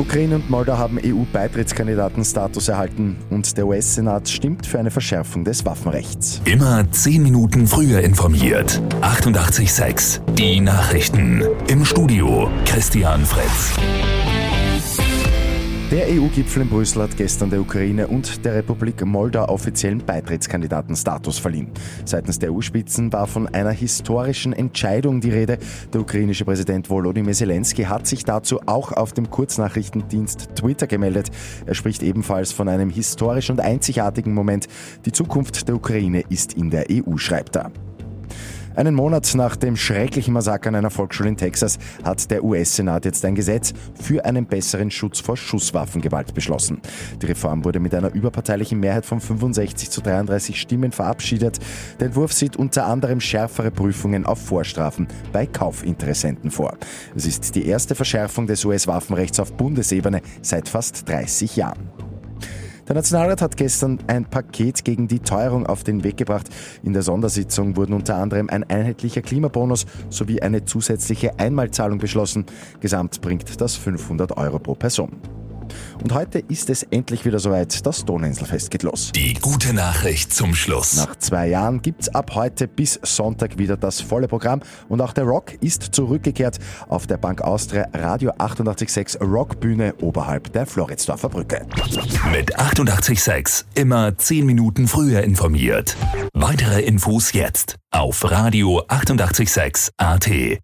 Ukraine und Moldau haben EU-Beitrittskandidatenstatus erhalten und der US-Senat stimmt für eine Verschärfung des Waffenrechts. Immer 10 Minuten früher informiert. 88.6 Die Nachrichten. Im Studio Christian Fritz. Der EU-Gipfel in Brüssel hat gestern der Ukraine und der Republik Moldau offiziellen Beitrittskandidatenstatus verliehen. Seitens der EU-Spitzen war von einer historischen Entscheidung die Rede. Der ukrainische Präsident Volodymyr Zelensky hat sich dazu auch auf dem Kurznachrichtendienst Twitter gemeldet. Er spricht ebenfalls von einem historischen und einzigartigen Moment. Die Zukunft der Ukraine ist in der EU, schreibt er. Einen Monat nach dem schrecklichen Massaker an einer Volksschule in Texas hat der US-Senat jetzt ein Gesetz für einen besseren Schutz vor Schusswaffengewalt beschlossen. Die Reform wurde mit einer überparteilichen Mehrheit von 65 zu 33 Stimmen verabschiedet. Der Entwurf sieht unter anderem schärfere Prüfungen auf Vorstrafen bei Kaufinteressenten vor. Es ist die erste Verschärfung des US-Waffenrechts auf Bundesebene seit fast 30 Jahren. Der Nationalrat hat gestern ein Paket gegen die Teuerung auf den Weg gebracht. In der Sondersitzung wurden unter anderem ein einheitlicher Klimabonus sowie eine zusätzliche Einmalzahlung beschlossen. Gesamt bringt das 500 Euro pro Person. Und heute ist es endlich wieder soweit. Das Donauinselfest geht los. Die gute Nachricht zum Schluss. Nach zwei Jahren gibt es ab heute bis Sonntag wieder das volle Programm. Und auch der Rock ist zurückgekehrt auf der Bank Austria Radio 886 Rockbühne oberhalb der Floridsdorfer Brücke. Mit 886 immer 10 Minuten früher informiert. Weitere Infos jetzt auf Radio 886 AT.